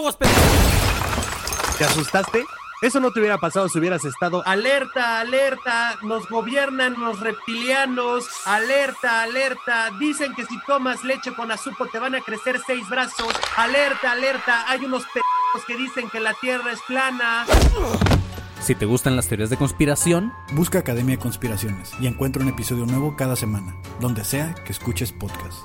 aguas, pendejo. ¿Te asustaste? Eso no te hubiera pasado si hubieras estado. Alerta, alerta, nos gobiernan los reptilianos. Alerta, alerta, dicen que si tomas leche con azúcar te van a crecer seis brazos. Alerta, alerta, hay unos pendejos que dicen que la tierra es plana. Si te gustan las teorías de conspiración, Busca Academia de Conspiraciones y encuentra un episodio nuevo cada semana, donde sea que escuches podcast.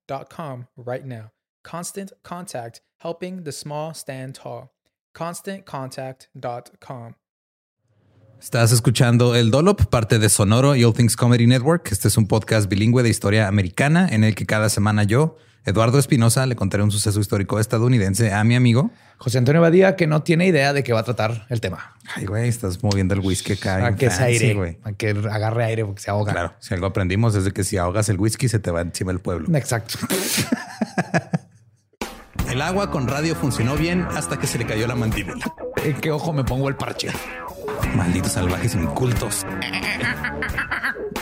right now. Constant Contact, helping the small stand tall. ConstantContact.com. Estás escuchando El Dolop, parte de Sonoro y All Things Comedy Network. Este es un podcast bilingüe de historia americana en el que cada semana yo, Eduardo Espinosa, le contaré un suceso histórico estadounidense a mi amigo. José Antonio Badía, que no tiene idea de qué va a tratar el tema. Ay, güey, estás moviendo el whisky acá. A que se aire, güey. a que agarre aire porque se ahoga. Claro, si algo aprendimos es de que si ahogas el whisky se te va encima el pueblo. Exacto. El agua con radio funcionó bien hasta que se le cayó la mandíbula. ¿En qué ojo me pongo el parche? Malditos salvajes incultos.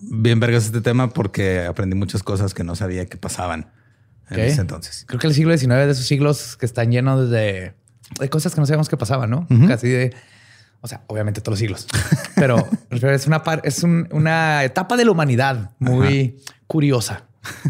bien vergas este tema porque aprendí muchas cosas que no sabía que pasaban en ese entonces. Creo que el siglo XIX de esos siglos que están llenos de, de cosas que no sabíamos que pasaban, ¿no? Casi de... O sea, obviamente todos los siglos. Pero es una, par- es un- una etapa de la humanidad muy curiosa.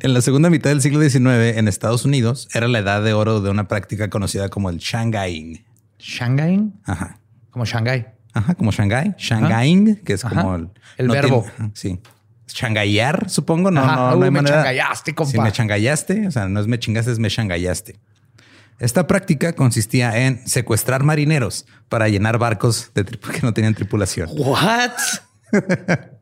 En la segunda mitad del siglo XIX en Estados Unidos era la edad de oro de una práctica conocida como el Shanghaiing. Shanghai, Ajá. como Shanghai. Ajá, como Shanghai. Shanghaiing, que es Ajá. como el, El verbo. tiene- sí. Shanghaiar, supongo. No, Ajá. no, no hay me manera. changallaste, compa. Sí, me changallaste. O sea, no es me chingaste, es me changallaste. Esta práctica consistía en secuestrar marineros para llenar barcos de que no tenían tripulación. What?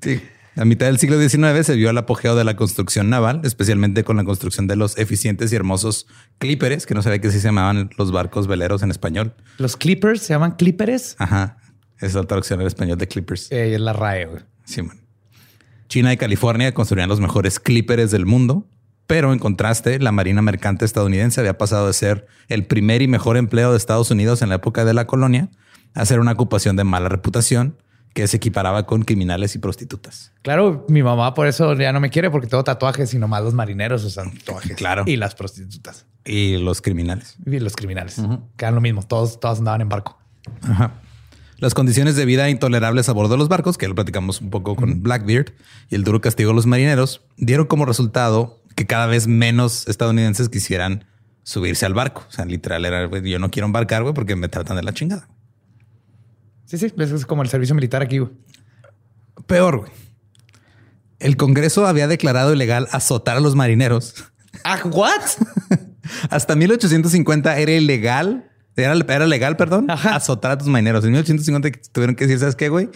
Sí. A mitad del siglo XIX se vio el apogeo de la construcción naval, especialmente con la construcción de los eficientes y hermosos clíperes, que no sabía que así se llamaban los barcos veleros en español. Los clippers se llaman clipperes. Ajá. Esa es la traducción al español de clippers. Eh, es la RAE, güey. Sí, man. China y California construían los mejores clíperes del mundo, pero en contraste, la Marina Mercante estadounidense había pasado de ser el primer y mejor empleo de Estados Unidos en la época de la colonia a ser una ocupación de mala reputación que se equiparaba con criminales y prostitutas. Claro, mi mamá por eso ya no me quiere porque tengo tatuajes y nomás los marineros usan tatuajes. Claro. Y las prostitutas Y los criminales. y los criminales. Quedan lo mismo. Todos, todos andaban en barco. Ajá. Las condiciones de vida intolerables a bordo de los barcos, que lo platicamos un poco con Blackbeard, y el duro castigo de los marineros, dieron como resultado que cada vez menos estadounidenses quisieran subirse al barco. O sea, literal era, yo no quiero embarcar, güey, porque me tratan de la chingada. Sí, sí. Eso es como el servicio militar aquí. güey. Peor, güey. El Congreso había declarado ilegal azotar a los marineros. Ah, what? Hasta 1850 era ilegal Era, era legal, perdón, Ajá. azotar a tus marineros. En 1850 tuvieron que decir, ¿sabes qué, güey?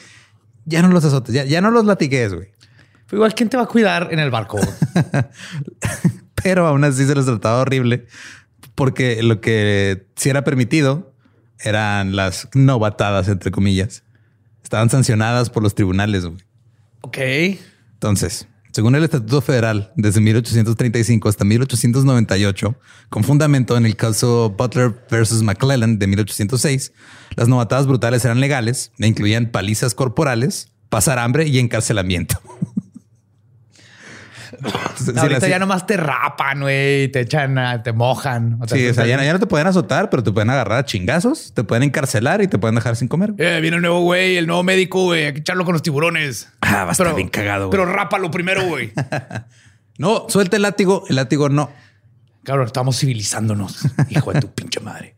Ya no los azotes, ya, ya no los latigues, güey. Pero igual, ¿quién te va a cuidar en el barco? Pero aún así se les trataba horrible porque lo que sí era permitido eran las novatadas, entre comillas. Estaban sancionadas por los tribunales, güey. ok. Entonces, según el Estatuto Federal, desde 1835 hasta 1898, con fundamento en el caso Butler versus McClellan de 1806, las novatadas brutales eran legales e incluían palizas corporales, pasar hambre y encarcelamiento. Sí, Ahorita ya nomás te rapan, güey, te echan, a- te mojan. te Sí, o sea, ya, ya no te pueden azotar, pero te pueden agarrar a chingazos, te pueden encarcelar y te pueden dejar sin comer. Eh, viene el nuevo güey, el nuevo médico, güey. Hay que echarlo con los tiburones. Ah, va a estar bien cagado, güey. Pero rápalo primero, güey. No, suelta el látigo, el látigo no. Cabrón, estamos civilizándonos. Hijo de tu pinche madre.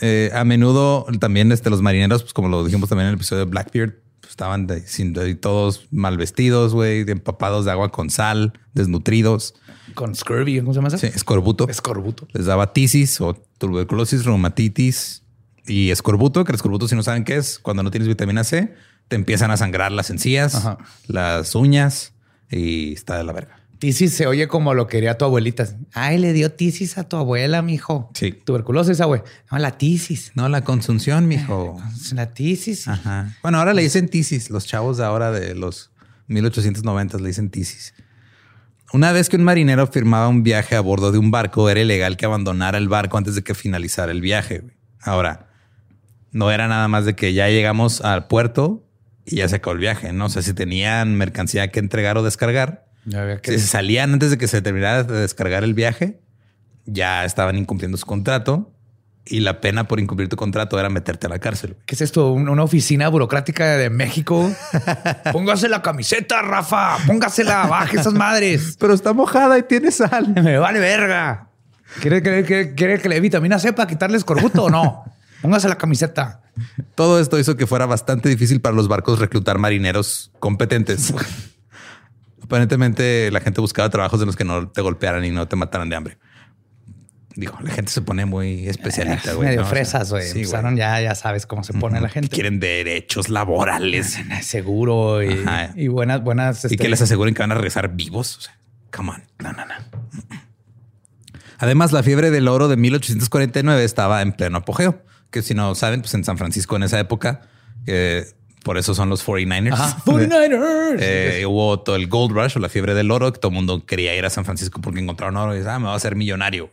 Eh, a menudo también este, los marineros, pues como lo dijimos también en el episodio de Blackbeard, estaban de- sin- de- todos mal vestidos, güey, empapados de agua con sal, desnutridos, Con scurvy, ¿cómo se llama eso? sí, escorbuto. Escorbuto. Les daba tisis o tuberculosis, reumatitis y escorbuto, que el escorbuto, si no saben qué es, cuando no tienes vitamina C, te empiezan a sangrar las encías, Ajá. las uñas y está de la verga. Tisis se oye como lo quería tu abuelita. Ay, le dio tisis a tu abuela, mijo. Sí. Tuberculosis, güey. No, la tisis. No, la consunción, mijo. La tisis. Ajá. Bueno, ahora le dicen tisis. Los chavos de ahora de los 1890 le dicen tisis. Una vez que un marinero firmaba un viaje a bordo de un barco, era ilegal que abandonara el barco antes de que finalizara el viaje. güey. Ahora, no era nada más de que ya llegamos al puerto y ya se acabó el viaje, ¿no? O sea, si tenían mercancía que entregar o descargar, que- salían antes de que se terminara de descargar el viaje, ya estaban incumpliendo su contrato y la pena por incumplir tu contrato era meterte a la cárcel. ¿Qué es esto? ¿Un- ¿Una oficina burocrática de México? Póngase la camiseta, Rafa. Póngasela, baje esas madres. Pero está mojada y tiene sal. Me vale verga. ¿Quiere, que- que- quiere que le dé vitamina C para quitarle escorbuto o no? Póngase la camiseta. Todo esto hizo que fuera bastante difícil para los barcos reclutar marineros competentes. Aparentemente la gente buscaba trabajos en los que no te golpearan y no te mataran de hambre. Digo, la gente se pone muy especialita, güey. Medio fresas, güey. sí, Empezaron ya, ya sabes cómo se pone la gente. Quieren derechos laborales Seguro y, buenas, buenas. y este, que les aseguren que van a regresar vivos. O sea, come on. No, no, no. Además, la fiebre del oro de 1849 estaba en pleno apogeo. Que si no saben, pues en San Francisco en esa época, eh, por eso son los 49ers. Ajá. 49ers. Eh, hubo todo el gold rush o la fiebre del oro, que todo el mundo quería ir a San Francisco porque encontraron oro y dice, ah, me voy a hacer millonario.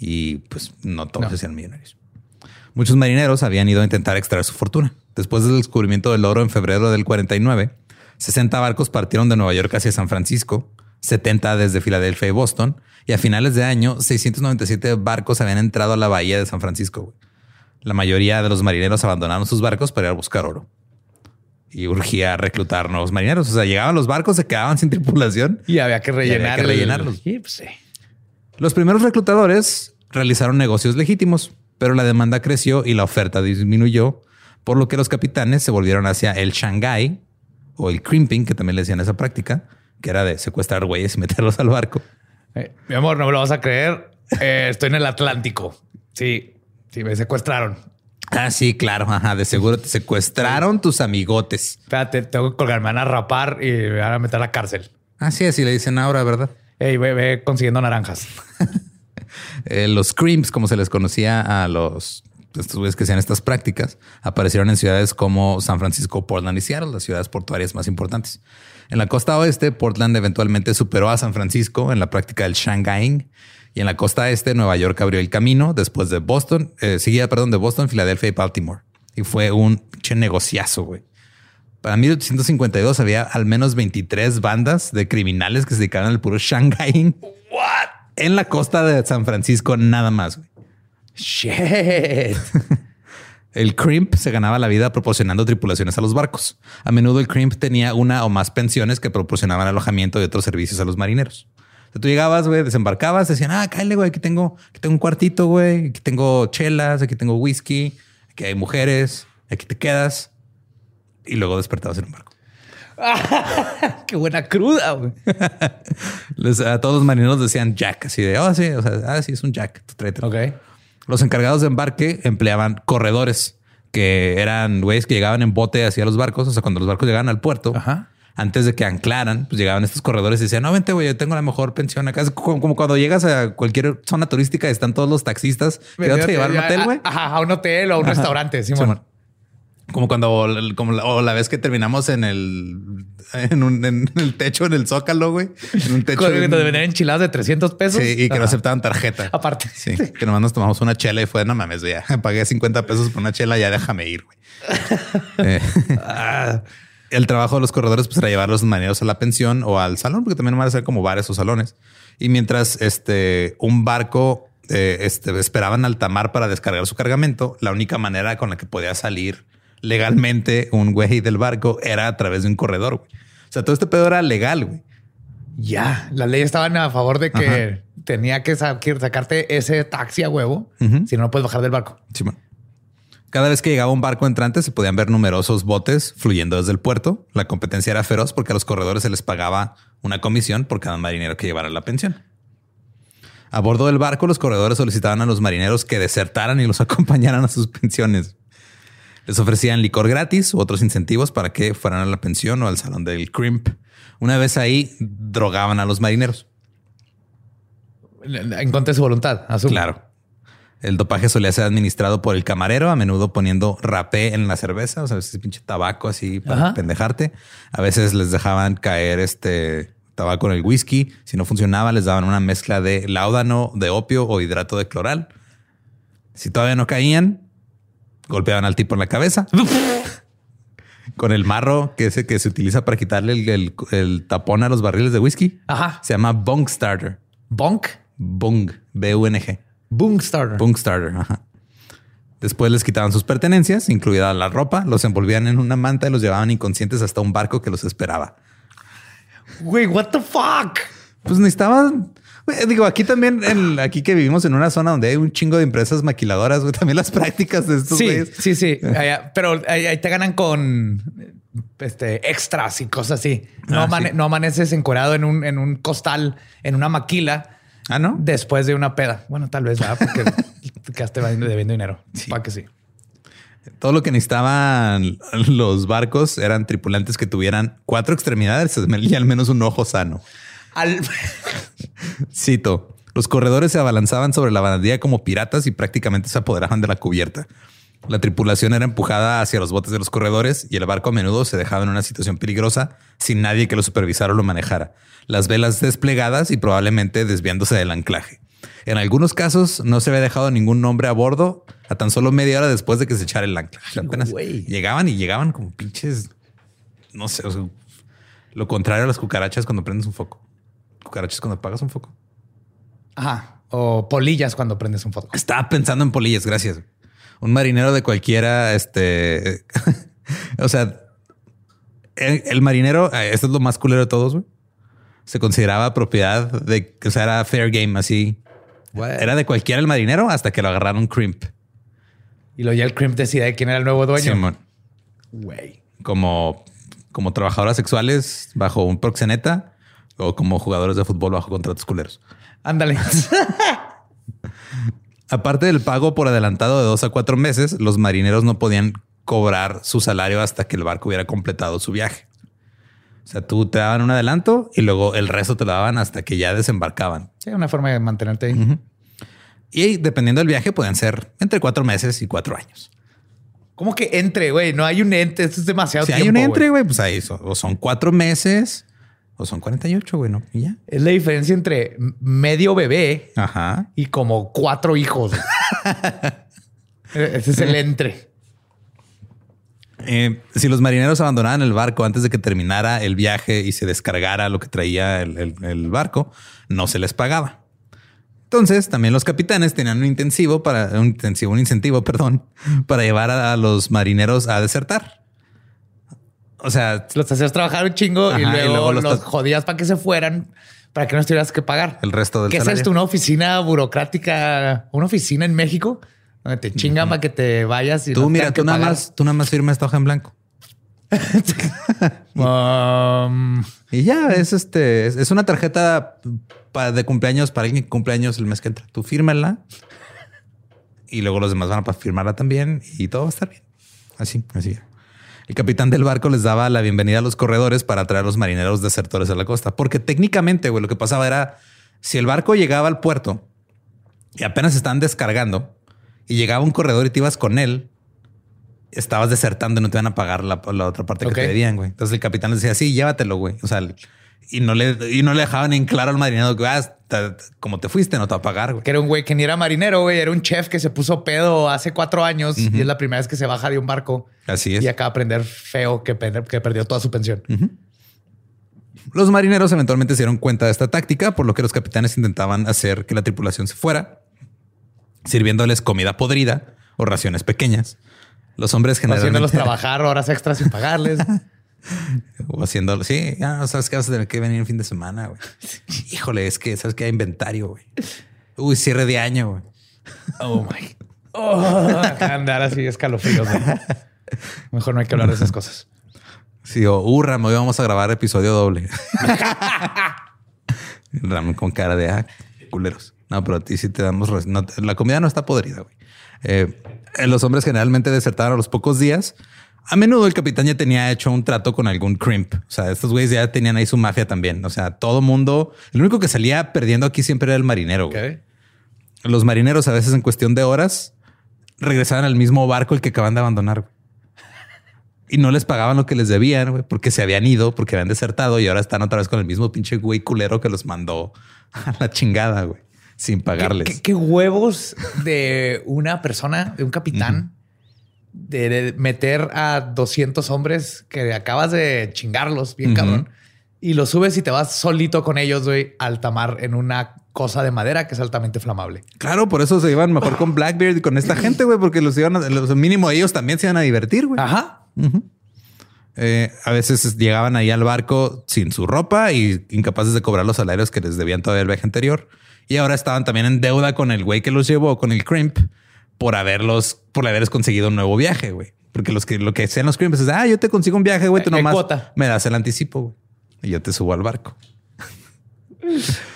Y pues no todos No. se hacían millonarios. Muchos marineros habían ido a intentar extraer su fortuna. Después del descubrimiento del oro en febrero del 49, 60 barcos partieron de Nueva York hacia San Francisco, 70 desde Filadelfia y Boston, y a finales de año 697 barcos habían entrado a la bahía de San Francisco. La mayoría de los marineros abandonaron sus barcos para ir a buscar oro. Y urgía reclutar nuevos marineros. O sea, llegaban los barcos, se quedaban sin tripulación Y había que rellenar. que rellenarlos. Pues, los primeros reclutadores realizaron negocios legítimos, pero la demanda creció y la oferta disminuyó, por lo que los capitanes se volvieron hacia el Shanghai o el crimping, que también le decían esa práctica, que era de secuestrar güeyes y meterlos al barco. Eh, mi amor, no me lo vas a creer. Eh, estoy en el Atlántico. Sí, sí, me secuestraron. Ah, sí, claro. Ajá, de seguro te secuestraron tus amigotes. Espérate, tengo que colgar, me van a rapar y me van a meter a la cárcel. Así es, y le dicen ahora, ¿verdad? Ey, ve, ve consiguiendo naranjas. Eh, los crimps, como se les conocía a los estos güeyes que hacían estas prácticas, aparecieron en ciudades como San Francisco, Portland y Seattle, las ciudades portuarias más importantes. En la costa oeste, Portland eventualmente superó a San Francisco en la práctica del Shanghaiing y en la costa este, Nueva York abrió el camino después de Boston, eh, seguida, perdón, de Boston, Filadelfia y Baltimore. Y fue un pinche negociazo, güey. Para 1852 había al menos 23 bandas de criminales que se dedicaban al puro Shanghaiing. What? En la costa de San Francisco, nada más. güey. Shit. El crimp se ganaba la vida proporcionando tripulaciones a los barcos. A menudo el crimp tenía una o más pensiones que proporcionaban alojamiento y otros servicios a los marineros. Tú llegabas, güey, desembarcabas, decían, ah, cállate, güey, aquí tengo, aquí tengo un cuartito, güey, aquí tengo chelas, aquí tengo whisky, aquí hay mujeres, aquí te quedas. Y luego despertabas en un barco. Qué buena cruda. güey. A todos los marineros decían Jack, así de, oh, sí, o sea, ah, sí, es un Jack, tú tráete. Ok. Los encargados de embarque empleaban corredores, que eran güeyes que llegaban en bote hacia los barcos. O sea, cuando los barcos llegaban al puerto, Ajá. Antes de que anclaran, pues llegaban estos corredores y decían, no, vente, güey, yo tengo la mejor pensión acá. Es como, como cuando llegas a cualquier zona turística y están todos los taxistas que te llevar a un hotel, güey. Ajá, a un hotel o a un restaurante. Sí, Simón. Como cuando como la, o la vez que terminamos en el en, un, en el techo en el zócalo, güey. En un techo. Enchiladas de 300 pesos. Sí, y que no aceptaban tarjeta. Aparte. Sí, que nomás nos tomamos una chela y fue, no mames, ya pagué 50 pesos por una chela, ya déjame ir, güey. Eh, Ah, el trabajo de los corredores pues, era llevar a los marineros a la pensión o al salón, porque también van a ser como bares o salones. Y mientras este, un barco eh, este, esperaban alta mar para descargar su cargamento, la única manera con la que podía salir legalmente un güey del barco era a través de un corredor. güey. O sea, todo este pedo era legal, güey. ya, las leyes estaban a favor de que tenía que sa- que sacarte ese taxi a huevo. Si no, no puedes bajar del barco. Cada vez que llegaba un barco entrante se podían ver numerosos botes fluyendo desde el puerto. La competencia era feroz porque a los corredores se les pagaba una comisión por cada marinero que llevara la pensión. A bordo del barco, los corredores solicitaban a los marineros que desertaran y los acompañaran a sus pensiones. Les ofrecían licor gratis u otros incentivos para que fueran a la pensión o al salón del crimp. Una vez ahí, drogaban a los marineros. En contra de su voluntad. asumo. Claro. El dopaje solía ser administrado por el camarero, a menudo poniendo rapé en la cerveza, o sea, ese pinche tabaco así para Ajá. pendejarte. A veces les dejaban caer este tabaco en el whisky. Si no funcionaba, les daban una mezcla de láudano, de opio o hidrato de cloral. Si todavía no caían, golpeaban al tipo en la cabeza. Con el marro que, es el que se utiliza para quitarle el, el- el tapón a los barriles de whisky. Ajá. Se llama bong starter. Bonk. Bung, B-U-N-G. Boom starter. Punk Starter. ajá. Después les quitaban sus pertenencias, incluida la ropa, los envolvían en una manta y los llevaban inconscientes hasta un barco que los esperaba. Güey, what the fuck? Pues necesitaban. Digo, aquí también, aquí que vivimos en una zona donde hay un chingo de empresas maquiladoras, güey, también las prácticas de estos Sí, güeyes. sí, sí. Allá- pero ahí, te ganan con este extras y cosas así. No, Ah, amane- sí. no amaneces encorado en un, en un costal, en una maquila, Ah, no. después de una peda. Bueno, tal vez, ¿verdad? Porque te quedaste debiendo dinero. Para que sí. Todo lo que necesitaban los barcos eran tripulantes que tuvieran cuatro extremidades y al menos un ojo sano. Al... Cito. Los corredores se abalanzaban sobre la barandilla como piratas y prácticamente se apoderaban de la cubierta. La tripulación era empujada hacia los botes de los corredores y el barco a menudo se dejaba en una situación peligrosa sin nadie que lo supervisara o lo manejara. Las velas desplegadas y probablemente desviándose del anclaje. En algunos casos no se había dejado ningún hombre a bordo a tan solo media hora después de que se echara el ancla. O sea, apenas güey. llegaban y llegaban como pinches, no sé, o sea, lo contrario a las cucarachas cuando prendes un foco. Cucarachas cuando apagas un foco. Ajá. O polillas cuando prendes un foto. Estaba pensando en polillas, gracias. Un marinero de cualquiera, este, o sea, el, el marinero, eh, esto es lo más culero de todos, güey. Se consideraba propiedad de, o sea, era fair game, así. Era de cualquiera el marinero hasta que lo agarraron crimp. Y luego ya el crimp decide quién era el nuevo dueño. Simón. Güey. como, como trabajadoras sexuales bajo un proxeneta o como jugadores de fútbol bajo contratos culeros. Ándale. Aparte del pago por adelantado de dos a cuatro meses, los marineros no podían cobrar su salario hasta que el barco hubiera completado su viaje. O sea, tú te daban un adelanto y luego el resto te lo daban hasta que ya desembarcaban. Sí, una forma de mantenerte ahí. Y dependiendo del viaje, pueden ser entre cuatro meses y cuatro años. ¿Cómo que entre, güey? No hay un ente. Esto es demasiado Si hay tiempo, un entre, güey. pues ahí son cuatro meses o son 48, güey, ¿no? Y ya. Es la diferencia entre medio bebé Ajá. y como cuatro hijos. Ese es el entre. Eh, si los marineros abandonaban el barco antes de que terminara el viaje y se descargara lo que traía el, el- el barco, no se les pagaba. Entonces, también los capitanes tenían un intensivo para un intensivo, un incentivo, perdón, para llevar a, a los marineros a desertar. O sea, Los hacías trabajar un chingo y, Ajá, y luego luego los jodías para que se fueran, para que no tuvieras que pagar. el resto del ¿Qué es salario. esto? ¿Una oficina burocrática? ¿Una oficina en México? Donde te chingan para que te vayas y Tú, no mira, tú nada pagar. más, tú nada más firma esta hoja en blanco. Um, Y ya es este, es, es una tarjeta de cumpleaños para alguien que cumple años el mes que entra. Tú fírmala y luego los demás van a firmarla también y todo va a estar bien. Así, así. El capitán del barco les daba la bienvenida a los corredores para traer a los marineros desertores a la costa, porque técnicamente, güey, lo que pasaba era si el barco llegaba al puerto y apenas estaban descargando y llegaba un corredor y te ibas con él, estabas desertando y no te iban a pagar la, la otra parte que te debían, güey. Entonces el capitán les decía, sí, llévatelo, güey. O sea, y no le, y no le dejaban en claro al marinero que, ah, como te fuiste, no te va a pagar, güey. Que era un güey que ni era marinero, güey. Era un chef que se puso pedo hace cuatro años y es la primera vez que se baja de un barco Así es. y acaba de aprender feo que, que perdió toda su pensión. Los marineros eventualmente se dieron cuenta de esta táctica, por lo que los capitanes intentaban hacer que la tripulación se fuera, sirviéndoles comida podrida o raciones pequeñas. Los hombres Haciéndolos generalmente... trabajar horas extras sin pagarles. O haciéndolo. Sí, ya no sabes que vas a tener que venir el fin de semana, güey. Híjole, es que sabes que hay inventario, güey. Uy, cierre de año, güey. Oh my. Oh, andar así escalofríos. güey. Mejor no hay que hablar de esas cosas. Sí, o uh, Ram, hoy vamos a grabar episodio doble. Ram con cara de ah, culeros. No, pero a ti sí te damos. no, la comida no está podrida, güey. Eh, los hombres generalmente desertaron a los pocos días. A menudo el capitán ya tenía hecho un trato con algún crimp. O sea, estos güeyes ya tenían ahí su mafia también. O sea, todo mundo. El único que salía perdiendo aquí siempre era el marinero. Los marineros a veces en cuestión de horas regresaban al mismo barco el que acaban de abandonar. güey. Y no les pagaban lo que les debían, güey, porque se habían ido, porque habían desertado y ahora están otra vez con el mismo pinche güey culero que los mandó a la chingada, güey, sin pagarles. ¿Qué, qué- qué huevos de una persona, de un capitán, de meter a 200 hombres que acabas de chingarlos bien cabrón y los subes y te vas solito con ellos, güey, al tamar en una cosa de madera que es altamente flamable. Claro, por eso se iban mejor con Blackbeard y con esta gente, güey, porque los iban a, los mínimo ellos también se iban a divertir, güey. Ajá. Eh, a veces llegaban ahí al barco sin su ropa y incapaces de cobrar los salarios que les debían todavía el viaje anterior. Y ahora estaban también en deuda con el güey que los llevó, con el crimp, por haberlos, por haberles conseguido un nuevo viaje, güey. Porque los que lo que hacían los crimps es, ah, yo te consigo un viaje, güey, tú Hay nomás cuota. me das el anticipo, güey. Y yo te subo al barco.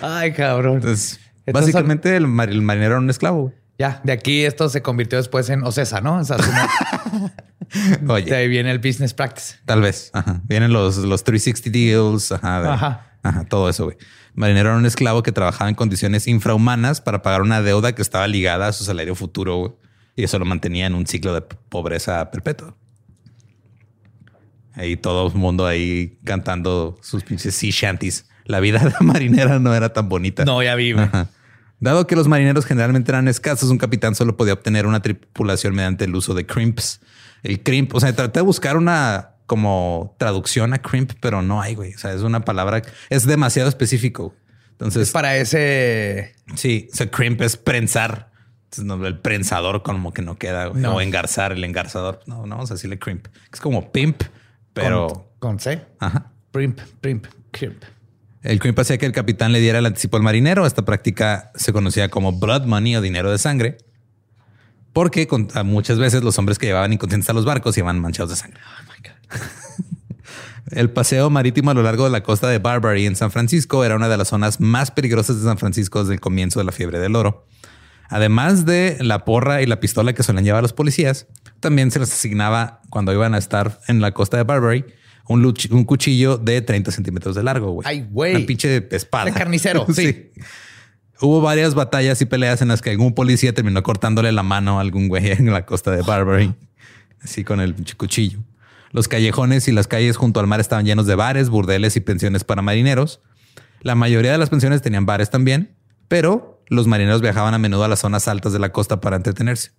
Ay, cabrón. Entonces, Entonces, básicamente el, mar- el marinero era un esclavo. güey. Ya, de aquí esto se convirtió después en Ocesa, ¿no? O sea, Oye, de ahí viene el business practice. Tal vez. Ajá. Vienen los, los 360 deals. Ajá. de- Ajá. ajá, Todo eso, güey. Marinero era un esclavo que trabajaba en condiciones infrahumanas para pagar una deuda que estaba ligada a su salario futuro. Y eso lo mantenía en un ciclo de pobreza perpetua. Ahí todo el mundo ahí cantando sus pinches sea shanties. La vida de marinera no era tan bonita. No, ya vi. güey. Ajá. Dado que los marineros generalmente eran escasos, un capitán solo podía obtener una tripulación mediante el uso de crimps. El crimp, o sea, traté de buscar una como traducción a crimp, pero no hay, güey. O sea, es una palabra, es demasiado específico. Entonces, Es para ese. sí, o sea, crimp es prensar. Entonces, no, el prensador como que no queda, güey. No. O engarzar, el engarzador. No, no vamos a decirle crimp. Es como pimp, pero... Con, con C. Ajá. Primp, primp, crimp. El crimp hacía que el capitán le diera el anticipo al marinero. Esta práctica se conocía como blood money o dinero de sangre. Porque con- muchas veces los hombres que llevaban inconscientes a los barcos iban manchados de sangre. El paseo marítimo a lo largo de la costa de Barbary en San Francisco era una de las zonas más peligrosas de San Francisco desde el comienzo de la fiebre del oro. Además de la porra y la pistola que suelen llevar los policías, también se les asignaba cuando iban a estar en la costa de Barbary un, luch- un cuchillo de 30 centímetros de largo. güey. Ay, güey. Una pinche espada. De carnicero, sí. Hubo varias batallas y peleas en las que algún policía terminó cortándole la mano a algún güey en la costa de Barbary, así con el pinche cuchillo. Los callejones y las calles junto al mar estaban llenos de bares, burdeles y pensiones para marineros. La mayoría de las pensiones tenían bares también, pero los marineros viajaban a menudo a las zonas altas de la costa para entretenerse.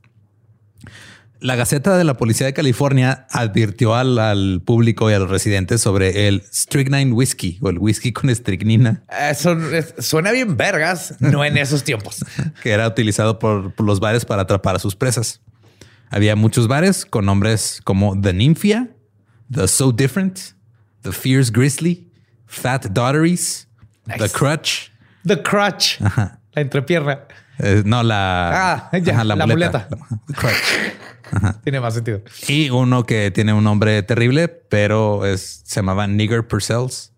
La Gaceta de la Policía de California advirtió al, al público y a los residentes sobre el strychnine whisky o el whisky con estricnina Eso es- suena bien vergas, no en esos tiempos. que era utilizado por, por los bares para atrapar a sus presas. Había muchos bares con nombres como The Nymphia, The So Different, The Fierce Grizzly, Fat Daughteries, The Nice. Crutch. The crutch, Ajá. la entrepierna. Eh, no, la, Ah, ya, la muleta. The Crutch. Tiene más sentido. Y uno que tiene un nombre terrible, pero es, se llamaba Nigger Purcells.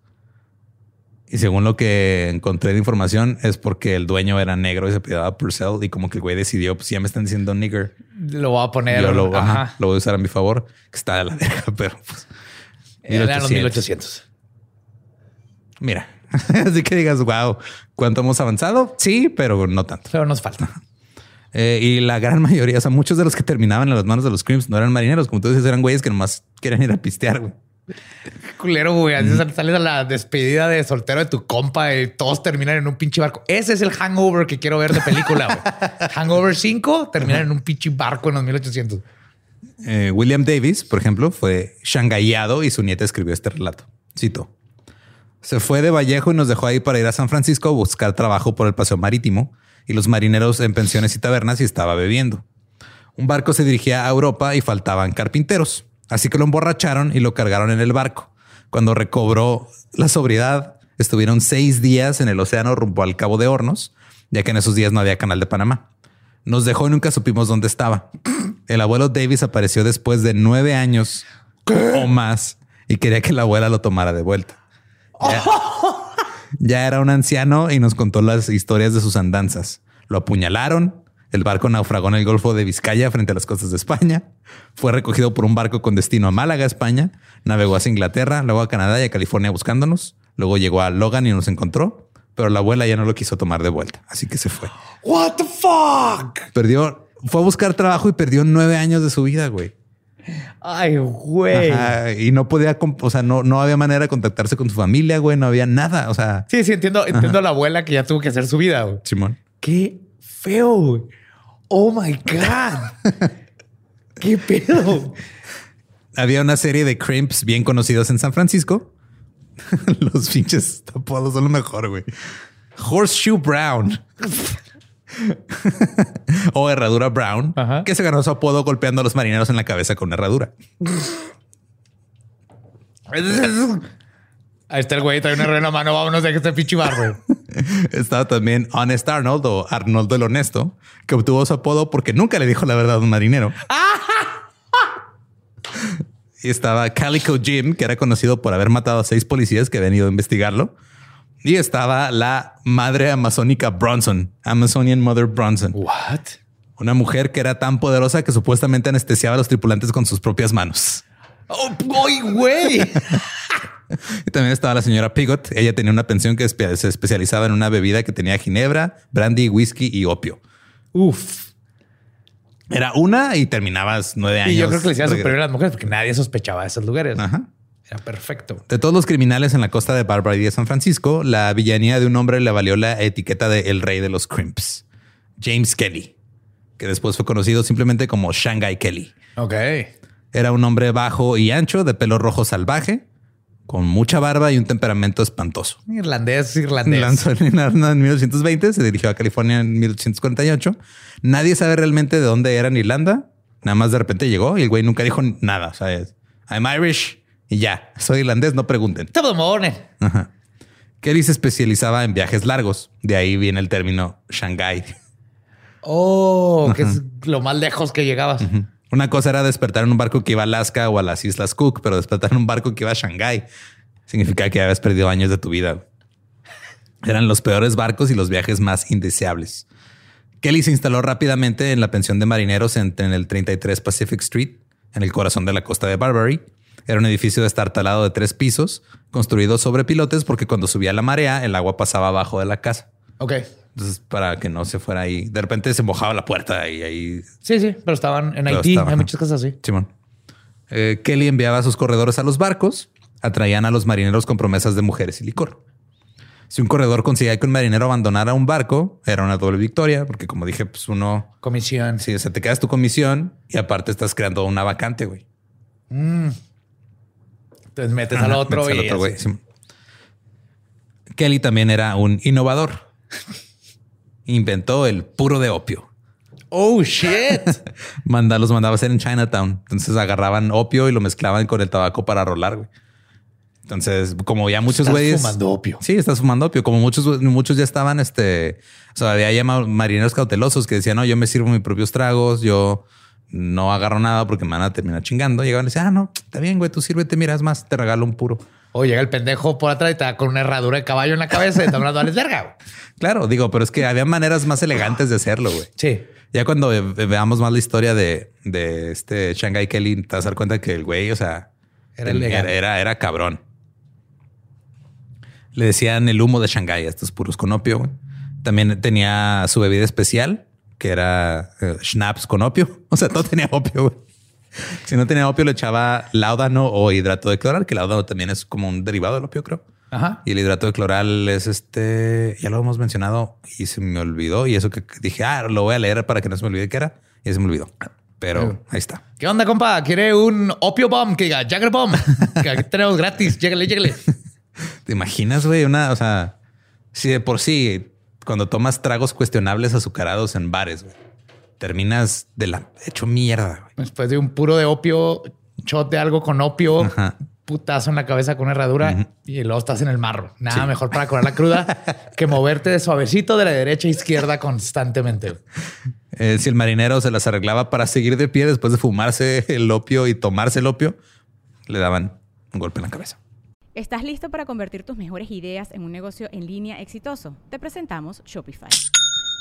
Y según lo que encontré de información, es porque el dueño era negro y se apellidaba Purcell. Y como que el güey decidió, pues si ya me están diciendo nigger, Lo voy a poner. yo lo, ajá. ajá, lo voy a usar a mi favor. Que está de la verga, pero pues. Eran los 1800. 1800. Mira, así que digas, wow, ¿cuánto hemos avanzado? Sí, pero no tanto. Pero nos falta. Eh, y la gran mayoría, o sea, muchos de los que terminaban en las manos de los Crims no eran marineros, como tú dices, eran güeyes que nomás querían ir a pistear, güey. Culero, güey. Así sales a la despedida de soltero de tu compa y todos terminan en un pinche barco. Ese es el hangover que quiero ver de película, güey. hangover 5 terminan en un pinche barco en los 1800. Eh, William Davis, por ejemplo, fue shangaiado y su nieta escribió este relato. Cito. Se fue de Vallejo y nos dejó ahí para ir a San Francisco a buscar trabajo por el paseo marítimo y los marineros en pensiones y tabernas y estaba bebiendo. Un barco se dirigía a Europa y faltaban carpinteros, así que lo emborracharon y lo cargaron en el barco. Cuando recobró la sobriedad, estuvieron seis días en el océano rumbo al Cabo de Hornos, ya que en esos días no había canal de Panamá. Nos dejó y nunca supimos dónde estaba. El abuelo Davis apareció después de nueve años o más y quería que la abuela lo tomara de vuelta. Ya, ya era un anciano y nos contó las historias de sus andanzas. Lo apuñalaron. El barco naufragó en el Golfo de Vizcaya frente a las costas de España. Fue recogido por un barco con destino a Málaga, España. Navegó hacia Inglaterra, luego a Canadá y a California buscándonos. Luego llegó a Logan y nos encontró, pero la abuela ya no lo quiso tomar de vuelta, así que se fue. What the fuck? Perdió, fue a buscar trabajo y perdió nueve años de su vida, güey. Ay, güey. Ajá, y no podía, o sea, no, no había manera de contactarse con su familia, güey, no había nada. O sea, Sí, sí, entiendo, entiendo a la abuela que ya tuvo que hacer su vida. güey. Simón. Qué feo. güey. Oh my God. Qué pedo. Había una serie de crimps bien conocidos en San Francisco. Los pinches apodos son lo mejor, güey. Horseshoe Brown. o Herradura Brown, Ajá. que se ganó su apodo golpeando a los marineros en la cabeza con una herradura. Ahí está el güey, trae una rueda en la mano. Vámonos de este pinche bar, güey. Estaba también Honest Arnold o Arnoldo el Honesto, que obtuvo su apodo porque nunca le dijo la verdad a un marinero. y estaba Calico Jim, que era conocido por haber matado a seis policías que habían ido a investigarlo. Y estaba la madre amazónica Bronson, Amazonian Mother Bronson, What? una mujer que era tan poderosa que supuestamente anestesiaba a los tripulantes con sus propias manos. Oh, boy, güey. Y también estaba la señora Pigot. Ella tenía una pensión que se especializaba en una bebida que tenía ginebra, brandy, whisky y opio. Uf. Era una y terminabas nueve años. Y yo creo que le Regre- superior a las mujeres porque nadie sospechaba de esos lugares. Ajá. Era perfecto. De todos los criminales en la costa de Barbary de San Francisco, la villanía de un hombre le valió la etiqueta de el rey de los crimps, James Kelly, que después fue conocido simplemente como Shanghai Kelly. Ok. Era un hombre bajo y ancho, de pelo rojo salvaje, con mucha barba y un temperamento espantoso. Irlandés, irlandés. Lanzó en Arna en 1820, se dirigió a California en 1848. Nadie sabe realmente de dónde era en Irlanda. Nada más de repente llegó y el güey nunca dijo nada. O sea, es, I'm Irish y ya. Soy irlandés, no pregunten. The morning. Ajá. Kelly se especializaba en viajes largos. De ahí viene el término Shanghai. Oh, que es lo más lejos que llegabas. Una cosa era despertar en un barco que iba a Alaska o a las Islas Cook, pero despertar en un barco que iba a Shanghái significa que habías perdido años de tu vida. Eran los peores barcos y los viajes más indeseables. Kelly se instaló rápidamente en la pensión de marineros en, en el 33 Pacific Street, en el corazón de la costa de Barbary. Era un edificio destartalado de tres pisos, construido sobre pilotes porque cuando subía la marea, el agua pasaba abajo de la casa. Ok. Entonces, para que no se fuera ahí, de repente se mojaba la puerta y ahí Sí, sí, pero estaban en Pero Haití. estaban, Hay muchas cosas así. Simón. Eh, Kelly enviaba a sus corredores a los barcos, atraían a los marineros con promesas de mujeres y licor. Si un corredor conseguía que un marinero abandonara un barco, era una doble victoria, porque como dije, pues uno, Comisión. si se te quedas tu comisión y aparte estás creando una vacante, güey. Entonces metes al otro metes y al otro, güey. Kelly también era un innovador. Inventó el puro de opio. Oh, shit. Manda, los mandaba a hacer en Chinatown. Entonces agarraban opio y lo mezclaban con el tabaco para rolar, güey. Entonces, como ya muchos Estás güeyes. fumando opio. Sí, estás fumando opio. Como muchos, muchos ya estaban, este, o sea, había ya ma- marineros cautelosos que decían, no, yo me sirvo mis propios tragos, yo no agarro nada porque me van a terminar chingando. Llegaban y decían, ah, no, está bien, güey, tú sírvete, miras más, te regalo un puro. O llega el pendejo por atrás y te da con una herradura de caballo en la cabeza y te hablando a verga. Claro, digo, pero es que había maneras más elegantes de hacerlo, güey. Sí. Ya cuando ve- veamos más la historia de, de este Shanghai Kelly, te vas a dar cuenta que el güey, o sea, Era el- era, era, era cabrón. Le decían el humo de Shanghai, estos puros con opio. güey. También tenía su bebida especial, que era eh, schnapps con opio. O sea, todo tenía opio. güey. Si no tenía opio, le echaba láudano o hidrato de cloral, que láudano también es como un derivado del opio, creo. Ajá. Y el hidrato de cloral es este, ya lo hemos mencionado y se me olvidó. Y eso que dije, ah, lo voy a leer para que no se me olvide qué era. Y se me olvidó. Pero ahí está. ¿Qué onda, compa? ¿Quiere un opio bomb? Que diga Jagger bomb. que aquí tenemos gratis. Llégale, llégale. ¿Te imaginas, güey? Una, o sea, si de por sí, cuando tomas tragos cuestionables azucarados en bares, güey, terminas de la hecho mierda, güey. Después de un puro de opio, shot de algo con opio, Ajá. putazo en la cabeza con una herradura y luego estás en el marro. Nada mejor para curar la cruda que moverte de suavecito de la derecha a izquierda constantemente. Eh, si el marinero se las arreglaba para seguir de pie después de fumarse el opio y tomarse el opio, le daban un golpe en la cabeza. ¿Estás listo para convertir tus mejores ideas en un negocio en línea exitoso? Te presentamos Shopify.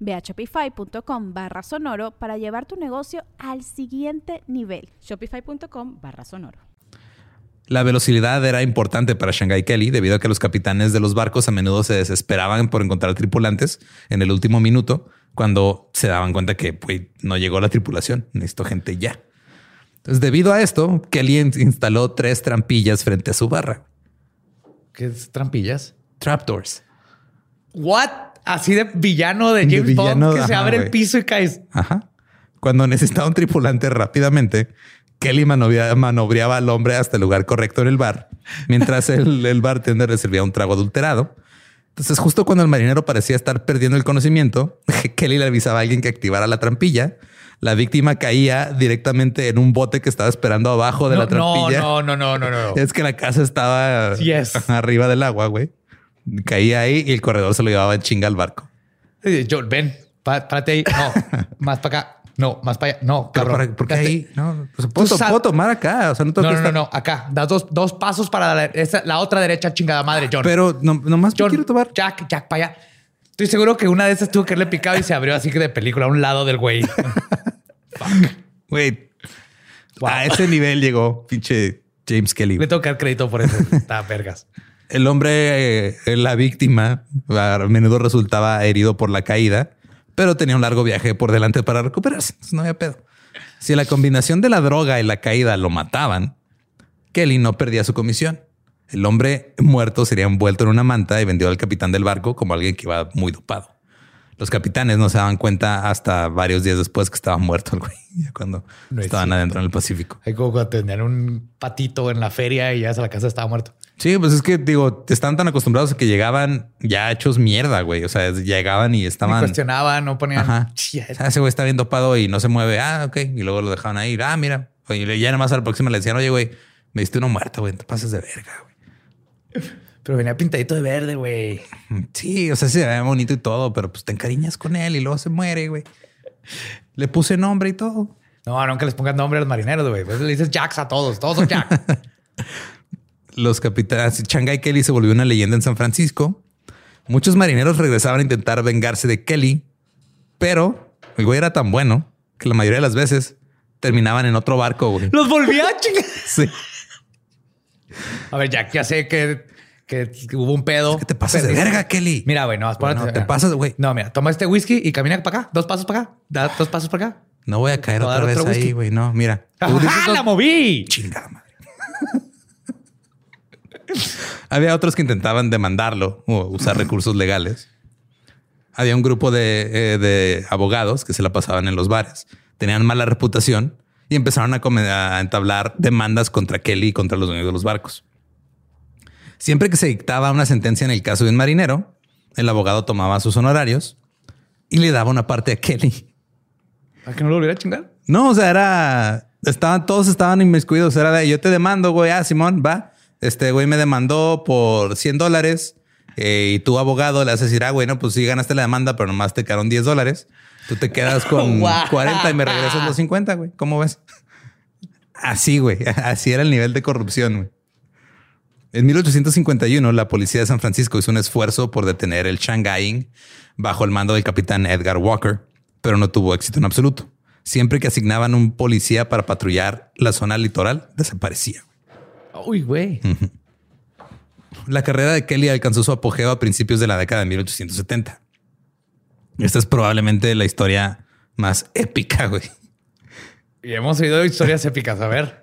Ve a shopify.com barra sonoro para llevar tu negocio al siguiente nivel. Shopify.com barra sonoro. La velocidad era importante para Shanghai Kelly debido a que los capitanes de los barcos a menudo se desesperaban por encontrar tripulantes en el último minuto cuando se daban cuenta que no llegó la tripulación. Necesito gente ya. Entonces, debido a esto, Kelly in- instaló tres trampillas frente a su barra. ¿Qué es trampillas? Trapdoors. What? Así de villano de De James villano, Bond que se abre el güey. piso y caes. Ajá. Cuando necesitaba un tripulante rápidamente, Kelly manobreaba al hombre hasta el lugar correcto en el bar, mientras el, el bartender le servía un trago adulterado. Entonces, justo cuando el marinero parecía estar perdiendo el conocimiento, Kelly le avisaba a alguien que activara la trampilla. La víctima caía directamente en un bote que estaba esperando abajo de no, la trampilla. no, no, no, no, no, no. Es que la casa estaba Yes. arriba del agua, güey. Caía ahí y el corredor se lo llevaba en chinga al barco. John, ven, pá- párate ahí. No, más para acá. No, más para allá. No, cabrón. para- ¿Por qué ahí? No, pues, puedo, sab- puedo tomar acá. O sea, no tengo No, que no, no, estar- no. Acá. Das dos, dos pasos para la, esa- la otra derecha, chingada madre, John. Pero no, nomás yo John, quiero tomar. Jack, Jack, para allá. Estoy seguro que una de esas tuvo que haberle picado y se abrió así que de película a un lado del güey. Güey, Wow. a ese nivel llegó pinche James Kelly. Le tengo que dar crédito por eso. Está vergas. El hombre, eh, la víctima, a menudo resultaba herido por la caída, pero tenía un largo viaje por delante para recuperarse. No había pedo. Si la combinación de la droga y la caída lo mataban, Kelly no perdía su comisión. El hombre muerto sería envuelto en una manta y vendido al capitán del barco como alguien que iba muy dopado. Los capitanes no se daban cuenta hasta varios días después que estaba muerto el güey, ya cuando No estaban cierto. adentro en el Pacífico. Hay como cuando tenían un patito en la feria y ya a la casa estaba muerto. Sí, pues es que digo, están tan acostumbrados a que llegaban ya hechos mierda, güey. O sea, llegaban y estaban. cuestionaban, no ponían. Ajá. "Chía, Ah, ese güey está bien dopado y no se mueve. Ah, ok. Y luego lo dejaban ahí. Ah, mira. Y ya nada más a la próxima le decían, oye, güey, me diste uno muerto, güey. Te pases de verga, güey. Pero venía pintadito de verde, güey. Sí, o sea, se ve bonito y todo, pero pues te encariñas con él y luego se muere, güey. Le puse nombre y todo. No, nunca les pongan nombre a los marineros, güey. Pues le dices Jacks a todos. Todos son Jack. Los capitanes, Shanghai Kelly se volvió una leyenda en San Francisco. Muchos marineros regresaban a intentar vengarse de Kelly, pero el güey era tan bueno que la mayoría de las veces terminaban en otro barco, güey. los volví a chingar. Sí. A ver, Jack, ya sé que, que hubo un pedo. ¿Qué te pasas de verga, Kelly? Mira, güey, no, Bueno, espérate. te pasas, güey. No, mira, toma este whisky y camina para acá. Dos pasos para acá. Da dos pasos para acá. No voy a caer Voy a otra vez ahí, güey. No, mira. Tú ¡Ajá, dices dos- la moví! Chingada madre. Había otros que intentaban demandarlo o usar recursos legales. Había un grupo de, eh, de abogados que se la pasaban en los bares. Tenían mala reputación y empezaron a, a entablar demandas contra Kelly y contra los dueños de los barcos. Siempre que se dictaba una sentencia en el caso de un marinero, el abogado tomaba sus honorarios y le daba una parte a Kelly. ¿Para que no lo volviera a chingar? No, o sea, era. Estaban, todos estaban inmiscuidos. Era de yo te demando, güey. Ah, Simón, va. Este güey me demandó por 100 dólares eh, y tu abogado le hace decir, ah, güey, no, pues sí ganaste la demanda, pero nomás te quedaron 10 dólares. Tú te quedas con Wow. 40 y me regresas los 50, güey. ¿Cómo ves? Así, güey. Así era el nivel de corrupción, güey. En 1851, la policía de San Francisco hizo un esfuerzo por detener el Shanghaiing bajo el mando del capitán Edgar Walker, pero no tuvo éxito en absoluto. Siempre que asignaban un policía para patrullar la zona litoral, desaparecía. Uy, güey. La carrera de Kelly alcanzó su apogeo a principios de la década de 1870. Esta es probablemente la historia más épica, güey. Y hemos oído historias épicas. A ver.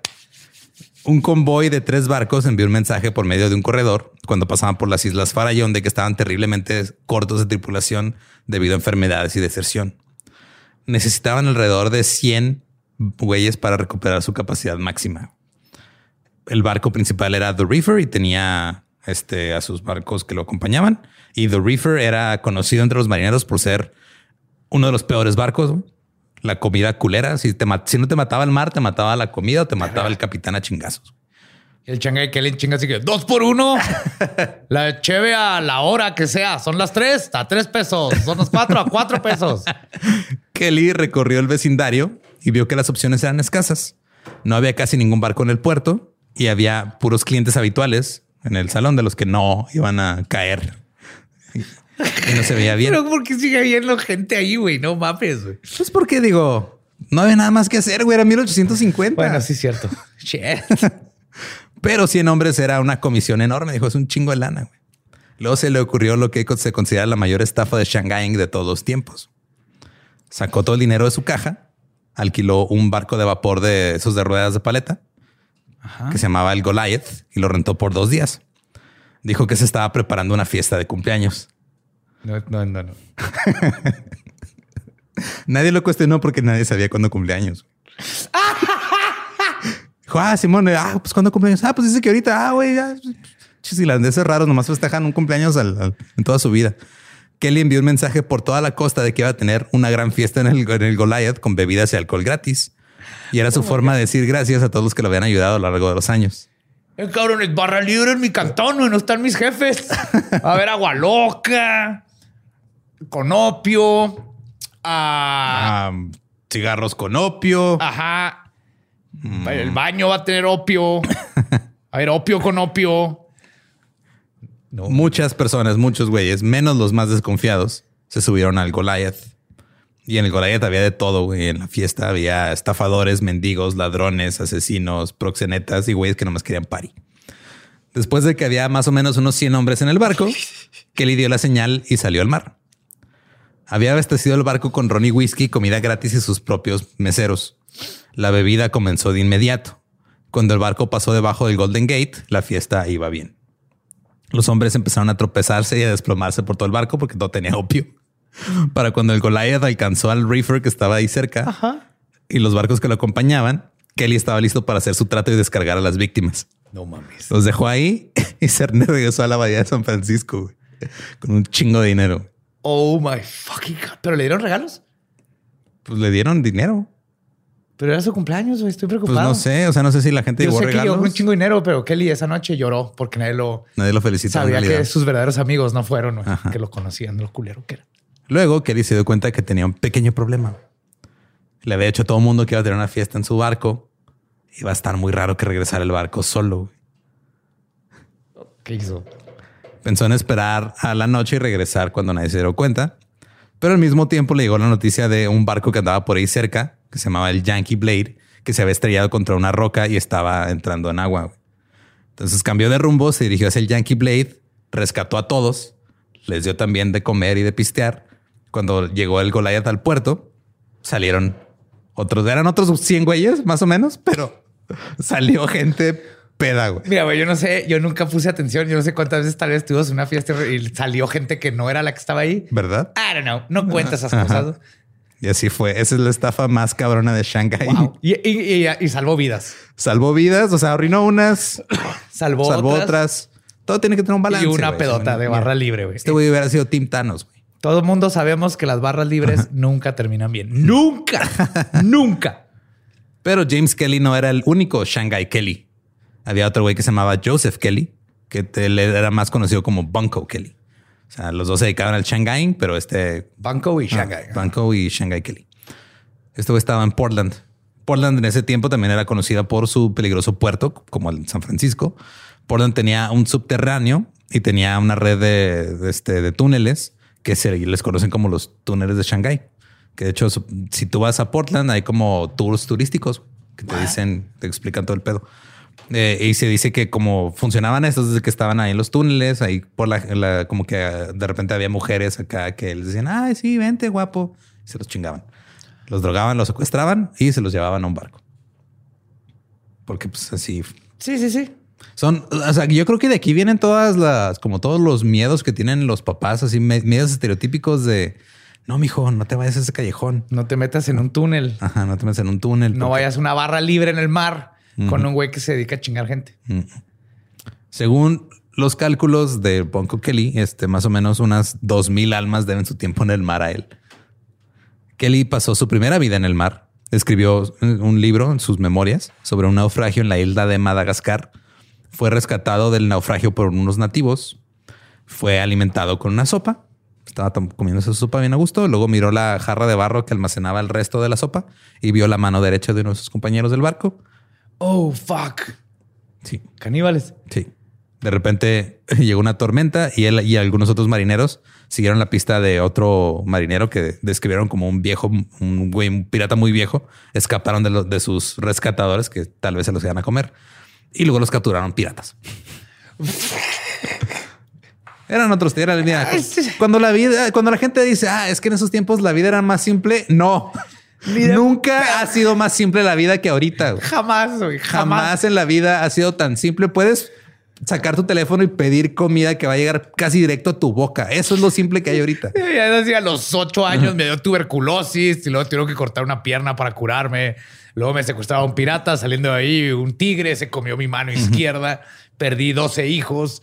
Un convoy de tres barcos envió un mensaje por medio de un corredor cuando pasaban por las islas Farallón de que estaban terriblemente cortos de tripulación debido a enfermedades y deserción. Necesitaban alrededor de 100 güeyes para recuperar su capacidad máxima. El barco principal era The Reefer y tenía este, a sus barcos que lo acompañaban. Y The Reefer era conocido entre los marineros por ser uno de los peores barcos. La comida culera. Si, te si no te mataba el mar, te mataba la comida o te mataba el capitán a chingazos. El changa de Kelly chinga así que dos por uno. la cheve a la hora que sea. Son las tres a tres pesos. Son las cuatro a cuatro pesos. Kelly recorrió el vecindario y vio que las opciones eran escasas. No había casi ningún barco en el puerto y había puros clientes habituales en el salón de los que no iban a caer. Y no se veía bien. Pero ¿por qué sigue habiendo gente ahí, güey? No mames, güey. Pues porque digo, no había nada más que hacer, güey. Era 1850. Bueno, sí es cierto. Shit. Pero 100 hombres era una comisión enorme. Dijo, es un chingo de lana. güey. Luego se le ocurrió lo que se considera la mayor estafa de Shanghai de todos los tiempos. Sacó todo el dinero de su caja, alquiló un barco de vapor de esos de ruedas de paleta que se llamaba el Goliath y lo rentó por dos días. Dijo que se estaba preparando una fiesta de cumpleaños. No, no, no, no. Nadie lo cuestionó porque nadie sabía cuándo cumpleaños. Dijo, ah, Simón, ah, pues cuándo cumpleaños. Ah, pues dice que ahorita, ah, güey, ya. Chis, irlandeses raros nomás festejan un cumpleaños al- al- en toda su vida. Kelly envió un mensaje por toda la costa de que iba a tener una gran fiesta en el, en el Goliath con bebidas y alcohol gratis. Y era su forma de decir gracias a todos los que lo habían ayudado a lo largo de los años. Eh, cabrón, es barra libre en mi cantón, güey. No están mis jefes. A ver, agua loca, conopio, ah, Ah, cigarros con opio. ajá. El baño va a tener opio. A ver, opio con opio. Muchas personas, muchos güeyes, menos los más desconfiados, se subieron al Goliath. Y en el Goliath había de todo, güey. En la fiesta había estafadores, mendigos, ladrones, asesinos, proxenetas y güeyes que nomás querían party. Después de que había más o menos unos 100 hombres en el barco, Kelly dio la señal y salió al mar. Había abastecido el barco con ron y whisky, comida gratis y sus propios meseros. La bebida comenzó de inmediato. Cuando el barco pasó debajo del Golden Gate, la fiesta iba bien. Los hombres empezaron a tropezarse y a desplomarse por todo el barco porque todo tenía opio. Para cuando el Goliath alcanzó al reefer que estaba ahí cerca y los barcos que lo acompañaban, Kelly estaba listo para hacer su trato y descargar a las víctimas. No mames. Los dejó ahí y se regresó a la bahía de San Francisco güey, con un chingo de dinero. Oh my fucking God. ¿Pero le dieron regalos? Pues le dieron dinero. Pero era su cumpleaños, güey. Estoy Pues preocupado. no sé, o sea, no sé si la gente Yo llevó sé que llevó un chingo de dinero, pero Kelly esa noche lloró porque nadie lo Nadie lo felicitó. sabía que sus verdaderos amigos no fueron, güey, que lo conocían, lo culero que era. Luego Kelly se dio cuenta que tenía un pequeño problema. Le había hecho a todo mundo que iba a tener una fiesta en su barco. Iba a estar muy raro que regresara el barco solo. güey. ¿Qué hizo? Pensó en esperar a la noche y regresar cuando nadie se dio cuenta. Pero al mismo tiempo le llegó la noticia de un barco que andaba por ahí cerca, que se llamaba el Yankee Blade, que se había estrellado contra una roca y estaba entrando en agua. Entonces cambió de rumbo, se dirigió hacia el Yankee Blade, rescató a todos, les dio también de comer y de pistear. Cuando llegó el Goliath al puerto, salieron otros, eran otros 100 güeyes más o menos, pero salió gente peda, güey. Mira, güey, yo no sé, yo nunca puse atención. Yo no sé cuántas veces tal vez estuvimos en una fiesta y salió gente que no era la que estaba ahí. ¿Verdad? I don't know. No cuenta esas cosas. Y así fue. Esa es la estafa más cabrona de Shanghai. Wow. Y, y- y- y salvó vidas. Salvó vidas, o sea, arruinó unas, Salvó, salvó otras, otras. Todo tiene que tener un balance. y una pedota de barra libre, güey. Este güey hubiera sido Team Thanos, güey. Todo el mundo sabemos que las barras libres nunca terminan bien. Nunca, nunca. Pero James Kelly no era el único Shanghai Kelly. Había otro güey que se llamaba Joseph Kelly, que te- era más conocido como Bunko Kelly. O sea, los dos se dedicaban al Shanghai, pero este Banco y Ah, Shanghai. Banco y Shanghai Kelly. Este güey estaba en Portland. Portland en ese tiempo también era conocida por su peligroso puerto, como el San Francisco. Portland tenía un subterráneo y tenía una red de, de, este, de túneles que se les conocen como los túneles de Shanghai. Que de hecho, si tú vas a Portland, hay como tours turísticos que te dicen, te explican todo el pedo. Eh, y se dice que como funcionaban estos desde que estaban ahí en los túneles, ahí por la, la- como que ah, de repente había mujeres acá que les decían, ay, sí, vente, guapo. Y se los chingaban. Los drogaban, los secuestraban y se los llevaban a un barco. Porque pues así Sí, sí, sí. son, o sea, yo creo que de aquí vienen todas las, como todos los miedos que tienen los papás, así miedos estereotípicos de, no, mijo, no te vayas a ese callejón. No te metas en un túnel. Ajá, no te metas en un túnel. No porque- vayas a una barra libre en el mar con un güey que se dedica a chingar gente. Según los cálculos de Bonko Kelly, este, más o menos unas 2000 almas deben su tiempo en el mar a él. Kelly pasó su primera vida en el mar. Escribió un libro en sus memorias sobre un naufragio en la isla de Madagascar. Fue rescatado del naufragio por unos nativos. Fue alimentado con una sopa. Estaba comiendo esa sopa bien a gusto. Luego miró la jarra de barro que almacenaba el resto de la sopa y vio la mano derecha de uno de sus compañeros del barco. Oh, fuck. Sí, Caníbales. Sí. De repente llegó una tormenta y él y algunos otros marineros siguieron la pista de otro marinero que describieron como un viejo, un güey, un pirata muy viejo. Escaparon de, los de sus rescatadores que tal vez se los iban a comer y luego los capturaron piratas. Eran otros, era mira, cuando la vida, cuando la gente dice, ah, es que en esos tiempos la vida era más simple. No, nunca ha sido más simple la vida que ahorita. güey. Jamás, güey. Jamás Jamás. en la vida ha sido tan simple. Puedes sacar tu teléfono y pedir comida que va a llegar casi directo a tu boca. Eso es lo simple que hay ahorita. Ya decía, a los ocho años me dio tuberculosis y luego tuvieron que cortar una pierna para curarme. Luego me secuestraba un pirata saliendo de ahí. Un tigre se comió mi mano izquierda. Perdí 12 hijos.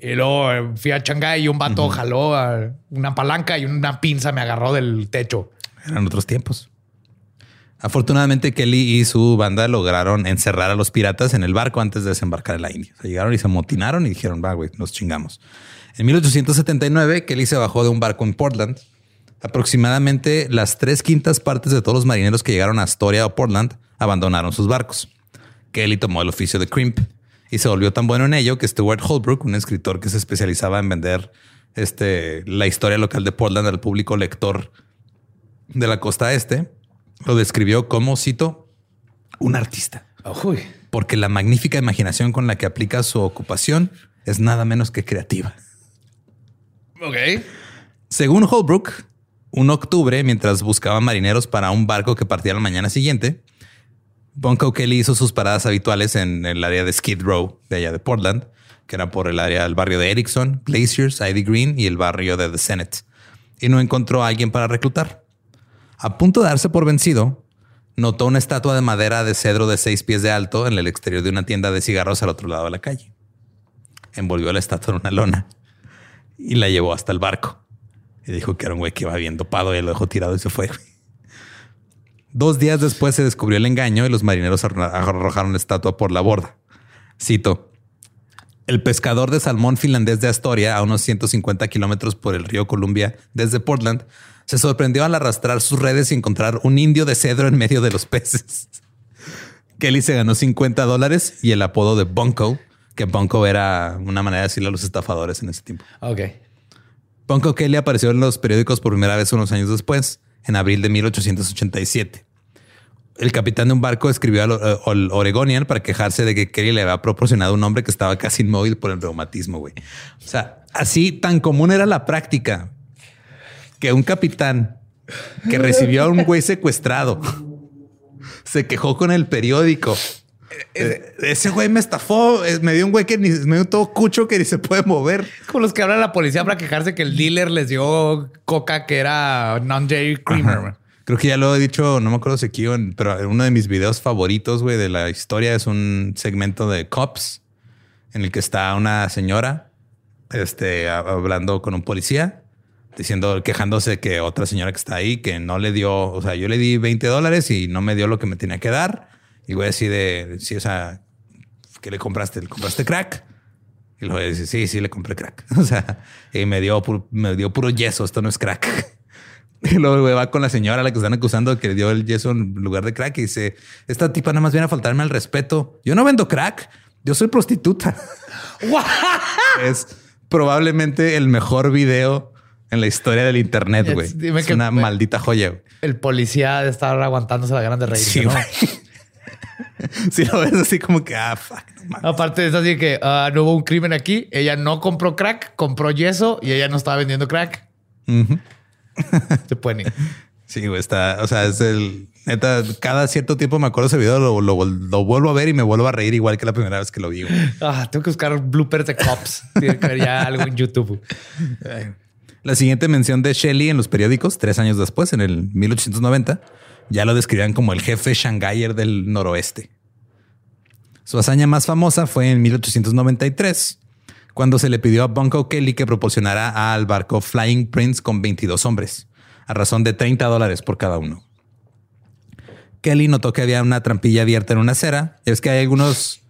Y luego eh, fui a Shanghái y un vato jaló a una palanca y una pinza me agarró del techo. Eran otros tiempos. Afortunadamente, Kelly y su banda lograron encerrar a los piratas en el barco antes de desembarcar en la India. O sea, llegaron y se amotinaron y dijeron, va, güey, nos chingamos. En 1879, Kelly se bajó de un barco en Portland. Aproximadamente las tres quintas partes de todos los marineros que llegaron a Astoria o Portland abandonaron sus barcos. Kelly tomó el oficio de crimp y se volvió tan bueno en ello que Stuart Holbrook, un escritor que se especializaba en vender este, la historia local de Portland al público lector de la costa este, lo describió como, cito, un artista, Uy. porque la magnífica imaginación con la que aplica su ocupación es nada menos que creativa. Ok. Según Holbrook, un octubre, mientras buscaba marineros para un barco que partía la mañana siguiente, Bunko Kelly hizo sus paradas habituales en el área de Skid Row, de allá de Portland, que era por el área del barrio de Erickson, Glaciers, Ivy Green y el barrio de The Senate, y no encontró a alguien para reclutar. A punto de darse por vencido, notó una estatua de madera de cedro de seis pies de alto en el exterior de una tienda de cigarros al otro lado de la calle. Envolvió la estatua en una lona y la llevó hasta el barco. Y dijo que era un güey que iba bien dopado y lo dejó tirado y se fue. Dos días después se descubrió el engaño y los marineros arro- arrojaron la estatua por la borda. Cito. El pescador de salmón finlandés de Astoria, a unos 150 kilómetros por el río Columbia desde Portland, se sorprendió al arrastrar sus redes y encontrar un indio de cedro en medio de los peces. Kelly se ganó 50 dólares y el apodo de Bunko, que Bunko era una manera de decirle a los estafadores en ese tiempo. Ok. Bunko Kelly apareció en los periódicos por primera vez unos años después, en abril de 1887. El capitán de un barco escribió al al Oregonian para quejarse de que Kelly le había proporcionado un hombre que estaba casi inmóvil por el reumatismo, güey. O sea, así tan común era la práctica que un capitán que recibió a un güey secuestrado se quejó con el periódico Eh, ese güey me estafó. eh, Me dio un güey que ni, me dio todo cucho que ni se puede mover. Como los que hablan a la policía para quejarse que el dealer les dio coca que era non-J creamer. Ajá. Creo que ya lo he dicho, no me acuerdo si aquí en- pero uno de mis videos favoritos, güey, de la historia es un segmento de Cops en el que está una señora este, hablando con un policía, diciendo, quejándose que otra señora que está ahí, que no le dio, o sea, yo le di 20 dólares y no me dio lo que me tenía que dar. Y güey, así de, sí, o sea, ¿qué le compraste? ¿Le compraste crack? Y luego dice, sí, sí, le compré crack. O sea, y me dio, pu- me dio puro yeso, esto no es crack. Y luego va con la señora a la que están acusando que dio el yeso en lugar de crack y dice, esta tipa nada más viene a faltarme al respeto. Yo no vendo crack, yo soy prostituta. es probablemente el mejor video en la historia del internet, güey. Es que- una maldita joya. güey. El policía de estar aguantándose la ganas de reír. Sí, ¿no? Si lo ves así como que, ah, fuck, no mames. Aparte es así que ah, no hubo un crimen aquí. Ella no compró crack, compró yeso y ella no estaba vendiendo crack. Ujú. Se pueden ir. Sí, güey, está, o sea, es el neta, cada cierto tiempo me acuerdo ese video, lo, lo- lo vuelvo a ver y me vuelvo a reír igual que la primera vez que lo vi. güey. Ah, tengo que buscar bloopers de cops. Tiene que haber ya algo en YouTube. La siguiente mención de Shelley en los periódicos, tres años después, en el 1890, ya lo describían como el jefe Shanghaier del noroeste. Su hazaña más famosa fue en 1893, cuando se le pidió a Bunko Kelly que proporcionara al barco Flying Prince con 22 hombres, a razón de 30 dólares por cada uno. Kelly notó que había una trampilla abierta en una acera. Es que hay algunos...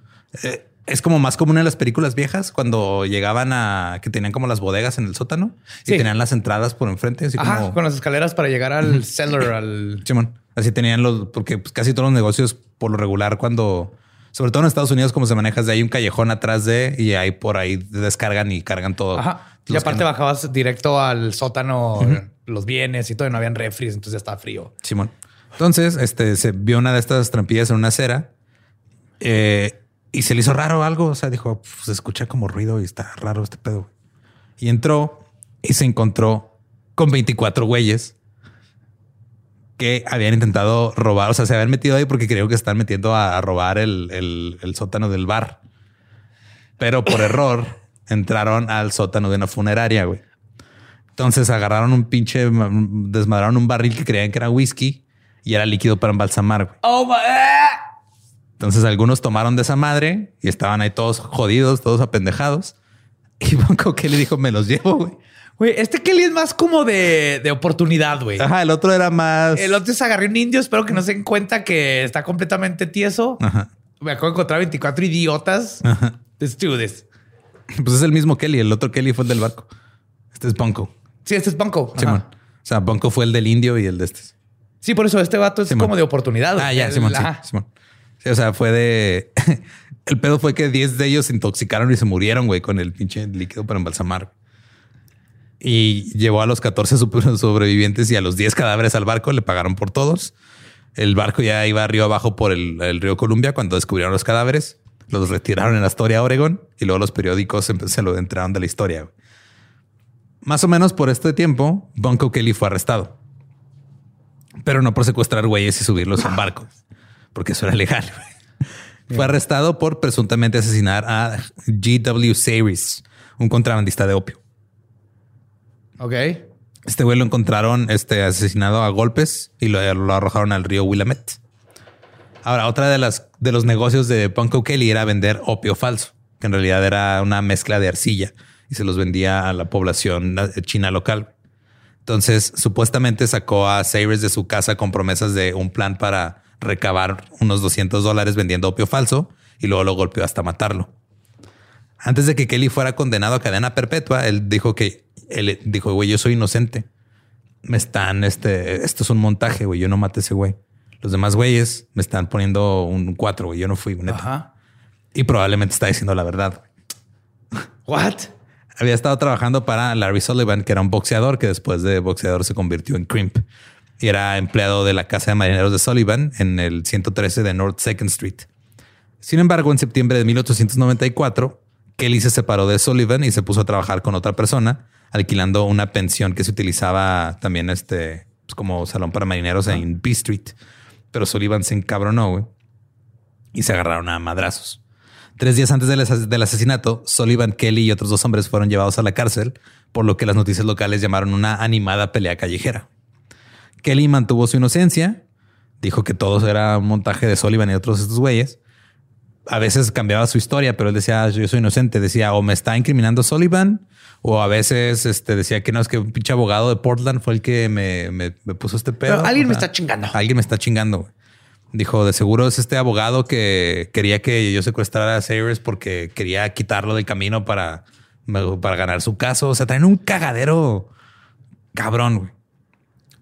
eh, es como más común en las películas viejas cuando llegaban a que tenían como las bodegas en el sótano y tenían las entradas por enfrente, así Ajá, como con las escaleras para llegar al cellar, al... Simón. Así tenían los, porque pues, casi todos los negocios por lo regular cuando, sobre todo en Estados Unidos, como se manejas, de hay un callejón atrás de y ahí por ahí descargan y cargan todo. Ajá. Y aparte no- bajabas directo al sótano, los bienes y todo, y no habían refries, entonces ya estaba frío. Simón. Entonces, este se vio una de estas trampillas en una acera eh, y se le hizo raro algo. O sea, dijo, "Pues, se escucha como ruido y está raro este pedo. Y entró y se encontró con 24 güeyes que habían intentado robar. O sea, se habían metido ahí porque creo que están metiendo a, a robar el, el- el sótano del bar. Pero por error entraron al sótano de una funeraria, güey. Entonces agarraron un pinche, desmadraron un barril que creían que era whisky y era líquido para embalsamar. güey. Oh, my... Entonces algunos tomaron de esa madre y estaban ahí todos jodidos, todos apendejados. Y Banco le dijo, me los llevo, güey. Güey, este Kelly es más como de, de oportunidad, güey. Ajá, el otro era más... El otro es agarré un indio, espero que no se den cuenta que está completamente tieso. Ajá. Me acabo de encontrar 24 idiotas. Ajá. Let's do this. Pues es el mismo Kelly. El otro Kelly fue el del barco. Este es Bunko. Sí, este es Banco. Simón. O sea, Bunko fue el del indio y el de este. Sí, por eso este vato es Simón. como de oportunidad. Ah, ya, El- Simón. sí. Simón. Sí, o sea, fue de... el pedo fue que 10 de ellos se intoxicaron y se murieron, güey, con el pinche líquido para embalsamar. Y llevó a los 14 super- sobrevivientes y a los 10 cadáveres al barco. Le pagaron por todos. El barco ya iba río abajo por el, río Columbia cuando descubrieron los cadáveres. Los retiraron en Astoria, Oregón. Y luego los periódicos se lo entraron de la historia. Más o menos por este tiempo, Bunko Kelly fue arrestado. Pero no por secuestrar güeyes y subirlos a un barco, porque eso era legal. Fue arrestado por presuntamente asesinar a G.W. Sayres, un contrabandista de opio. Ok. Este güey lo encontraron este, asesinado a golpes y lo, lo arrojaron al río Willamette. Ahora, otra de las de los negocios de Punko Kelly era vender opio falso, que en realidad era una mezcla de arcilla y se los vendía a la población eh, china local. Entonces, supuestamente sacó a Sayres de su casa con promesas de un plan para recabar unos 200 dólares vendiendo opio falso y luego lo golpeó hasta matarlo. Antes de que Kelly fuera condenado a cadena perpetua, él dijo que él dijo, güey, yo soy inocente. Me están, este, esto es un montaje, güey. Yo no maté a ese güey. Los demás güeyes me están poniendo un cuatro, güey. Yo no fui, neta. Ajá. Y probablemente está diciendo la verdad. What? Había estado trabajando para Larry Sullivan, que era un boxeador que después de boxeador se convirtió en crimp. Y era empleado de la casa de marineros de Sullivan en el 113 de North Second Street. Sin embargo, en septiembre de 1894, Kelly se separó de Sullivan y se puso a trabajar con otra persona, alquilando una pensión que se utilizaba también este, pues, como salón para marineros en B Street. Pero Sullivan se encabronó y se agarraron a madrazos. Tres días antes del, as- del asesinato, Sullivan, Kelly y otros dos hombres fueron llevados a la cárcel, por lo que las noticias locales llamaron una animada pelea callejera. Kelly mantuvo su inocencia, dijo que todo era un montaje de Sullivan y otros estos güeyes. A veces cambiaba su historia, pero él decía, "Ah, yo soy inocente. Decía, o me está incriminando Sullivan, o a veces este, decía que no, es que un pinche abogado de Portland fue el que me, me- me puso este pedo. Pero alguien O me está chingando. Alguien me está chingando. güey. Dijo, de seguro es este abogado que quería que yo secuestrara a Sayers porque quería quitarlo del camino para, para ganar su caso. O sea, traen un cagadero cabrón. güey.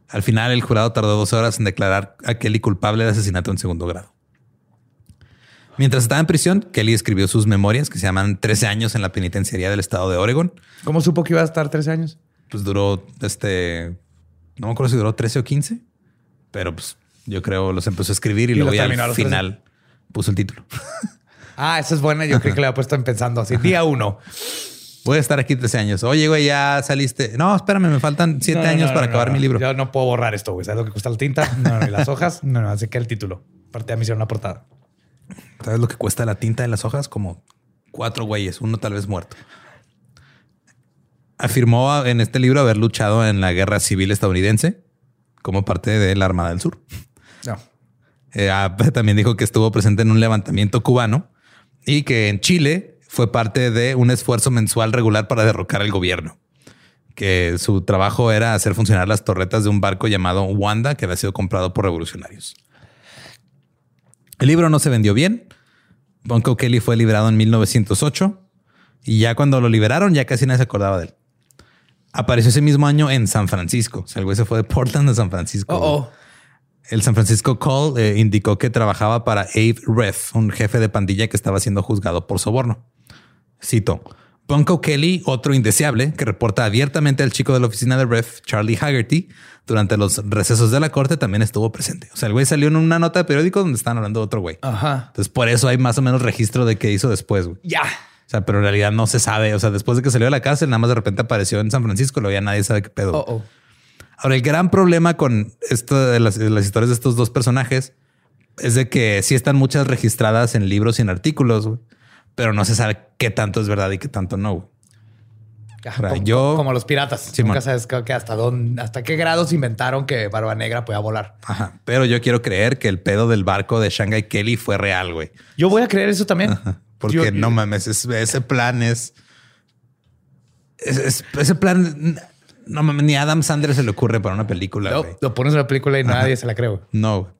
Al final, el jurado tardó dos horas en declarar a Kelly culpable de asesinato en segundo grado. Mientras estaba en prisión, Kelly escribió sus memorias que se llaman 13 años en la penitenciaría del estado de Oregon. ¿Cómo supo que iba a estar 13 años? Pues duró este, no me acuerdo si duró 13 o 15, pero pues yo creo los empezó a escribir y, Y luego ya al los 13. final puso el título. Ah, esa es buena. Yo creo que le había puesto en pensando así. Día uno. Voy a estar aquí 13 años. Oye, güey, ya saliste. No, espérame, me faltan 7 No, no, años no, para acabar mi libro. Yo no puedo borrar esto, güey. ¿Sabes lo que cuesta la tinta? No, no, y las hojas. No, no, así que el título. Aparte, ya me hicieron una portada. ¿Sabes lo que cuesta la tinta de las hojas? Como cuatro güeyes, uno tal vez muerto. Afirmó en este libro haber luchado en la guerra civil estadounidense como parte de la Armada del Sur. No. Eh, ah, también dijo que estuvo presente en un levantamiento cubano y que en Chile fue parte de un esfuerzo mensual regular para derrocar al gobierno. Que su trabajo era hacer funcionar las torretas de un barco llamado Wanda que había sido comprado por revolucionarios. El libro no se vendió bien. Bunko Kelly fue liberado en 1908 y ya cuando lo liberaron ya casi nadie se acordaba de él. Apareció ese mismo año en San Francisco. O sea, el güey se fue de Portland a San Francisco. Oh, oh. El San Francisco Call eh, indicó que trabajaba para Abe Ref, un jefe de pandilla que estaba siendo juzgado por soborno. Cito. Bunko Kelly, otro indeseable, que reporta abiertamente al chico de la oficina de Ref, Charlie Haggerty, durante los recesos de la corte también estuvo presente. O sea, el güey salió en una nota de periódico donde estaban hablando de otro güey. Ajá. Entonces, por eso hay más o menos registro de qué hizo después. güey. Ya. O sea, pero en realidad no se sabe. O sea, después de que salió de la cárcel, nada más de repente apareció en San Francisco, luego ya nadie sabe qué pedo. Oh, oh. Ahora, el gran problema con esto de las, de las historias de estos dos personajes es de que sí están muchas registradas en libros y en artículos, güey, pero no se sabe qué tanto es verdad y qué tanto no. güey. Como, yo- como los piratas. Simón. Nunca sabes que hasta dónde, hasta qué grados inventaron que Barba Negra podía volar. Ajá. Pero yo quiero creer que el pedo del barco de Shanghai Kelly fue real, güey. Yo voy a creer eso también. Porque Yo- no mames, es- ese plan es, es- es- ese plan no mames, ni a Adam Sandler se le ocurre para una película. No, güey. lo pones en la película y nadie se la cree. güey. No.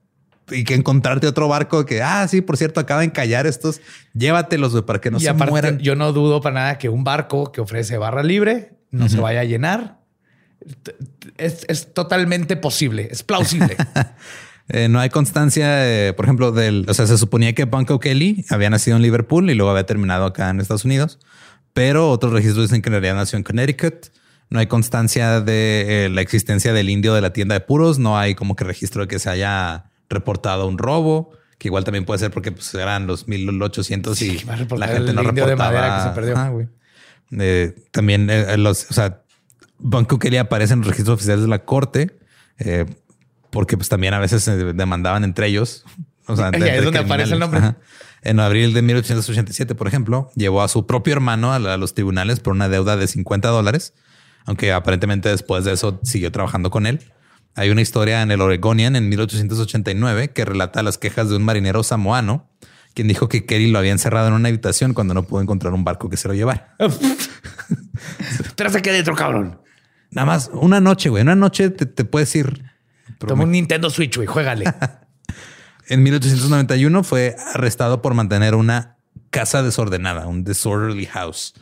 Y que encontrarte otro barco que, ah, sí, por cierto, acaba de encallar estos. Llévatelos, güey, para que no y se aparte, mueran. yo no dudo para nada que un barco que ofrece barra libre no se vaya a llenar. Es, es totalmente posible, es plausible. Eh, no hay constancia, eh, por ejemplo, del. O sea, se suponía que Bunko Kelly había nacido en Liverpool y luego había terminado acá en Estados Unidos, pero otros registros dicen que en realidad nació en Connecticut. No hay constancia de eh, la existencia del indio de la tienda de puros. No hay como que registro de que se haya reportado un robo, que igual también puede ser porque pues, eran los 1800 y Sí, la gente no indio de reportaba. madera que se perdió. Güey. Eh, también eh, los, o sea, Kelly aparece en los registros oficiales de la corte, eh, porque pues también a veces se demandaban entre ellos. O sea, entre es donde aparece el nombre. En abril de 1887, por ejemplo, llevó a su propio hermano a, la- a los tribunales por una deuda de 50 dólares, aunque aparentemente después de eso siguió trabajando con él. Hay una historia en el Oregonian en 1889 que relata las quejas de un marinero samoano, quien dijo que Kelly lo había encerrado en una habitación cuando no pudo encontrar un barco que se lo llevara. Tras aquí adentro, cabrón. Nada más una noche, güey. Una noche te, te puedes ir. Toma un Nintendo Switch, güey, juégale. En 1891 fue arrestado por mantener una casa desordenada, un disorderly house.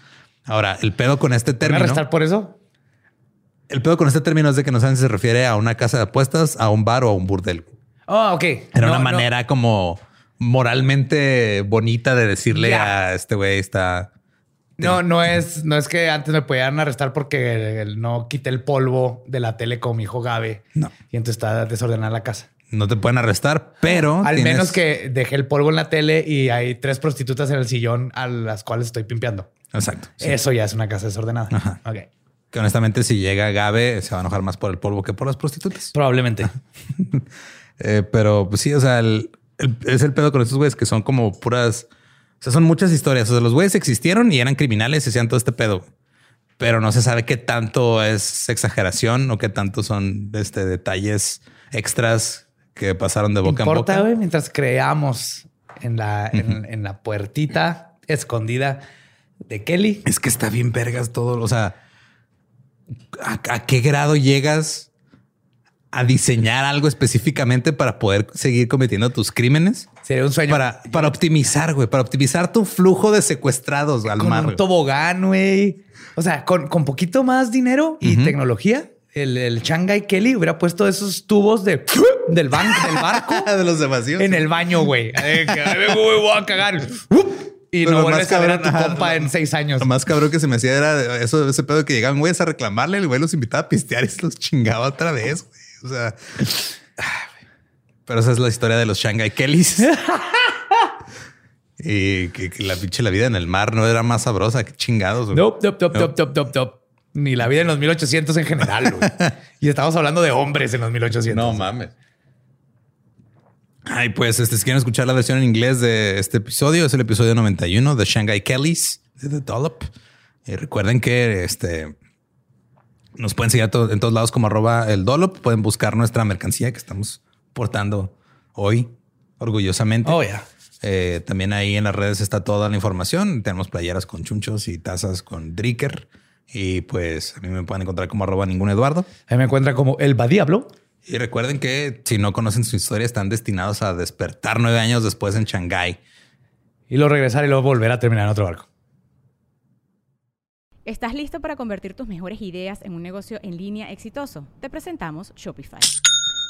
Ahora, el pedo con este ¿Te van a término, arrestar por eso? El pedo con este término es de que no saben si se refiere a una casa de apuestas, a un bar o a un burdel. Oh, ok. Era No, una no. manera como moralmente bonita de decirle a este güey está. No, no es, no es que antes me podían arrestar porque no quité el polvo de la tele con mi hijo Gabe. No. Y entonces está desordenada la casa. No te pueden arrestar, pero Al tienes- menos que dejé el polvo en la tele y hay tres prostitutas en el sillón a las cuales estoy pimpeando. Exacto. sí. Eso ya es una casa desordenada. Ajá. Ok. Que honestamente, si llega Gabe, se va a enojar más por el polvo que por las prostitutas. Probablemente. Eh, pero pues sí, o sea, el- el- es el pedo con estos güeyes que son como puras. O sea, son muchas historias. O sea, los güeyes existieron y eran criminales y hacían todo este pedo. Pero no se sabe qué tanto es exageración o qué tanto son este, detalles extras que pasaron de boca importa, en boca. güey, mientras creamos en la, en, en la puertita escondida de Kelly. Es que está bien vergas todo. O sea, ¿a, a qué grado llegas a diseñar algo específicamente para poder seguir cometiendo tus crímenes? Sería un sueño. Para, para optimizar, güey, para optimizar tu flujo de secuestrados al con mar. un tobogán, güey. O sea, con, con poquito más dinero y tecnología, el, el Shanghai Kelly hubiera puesto esos tubos de del, ban- del barco de los demasiados. en el baño, güey. Eh, que, "Ay, me voy, voy a cagar. Y Pero no vuelves más a ver a tu ajá, compa en seis años. Lo más cabrón que se me hacía era eso, ese pedo que llegaban güeyes a reclamarle, el güey los invitaba a pistear y se los chingaba otra vez. güey. O sea, pero esa es la historia de los Shanghai Kellys. y que, que la pinche la vida en el mar no era más sabrosa que chingados. güey. Nope, nope, nope, nope, nope, nope, nope. Ni la vida en los 1800 en general, güey. y estamos hablando de hombres en los 1800. No mames. Ay, pues este, si quieren escuchar la versión en inglés de este episodio, es el episodio 91 de Shanghai Kellys de The Dollop. Y recuerden que este nos pueden seguir to- en todos lados como arroba el Dollop. Pueden buscar nuestra mercancía que estamos portando hoy orgullosamente. Oh, yeah. Eh, también ahí en las redes está toda la información. Tenemos playeras con chunchos y tazas con Dricker. Y pues a mí me pueden encontrar como arroba ningún Eduardo. Ahí me encuentra como el Diablo. Y recuerden que si no conocen su historia, están destinados a despertar nueve años después en Shanghái. Y luego regresar y luego volver a terminar en otro barco. ¿Estás listo para convertir tus mejores ideas en un negocio en línea exitoso? Te presentamos Shopify.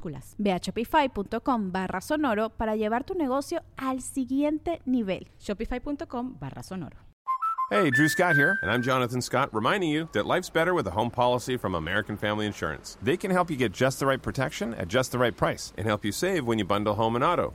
minúsculas. Ve a shopify.com barra sonoro para llevar tu negocio al siguiente nivel. Shopify.com barra sonoro. Hey, Drew Scott here, and I'm Jonathan Scott, reminding you that life's better with a home policy from American Family Insurance. They can help you get just the right protection at just the right price and help you save when you bundle home and auto.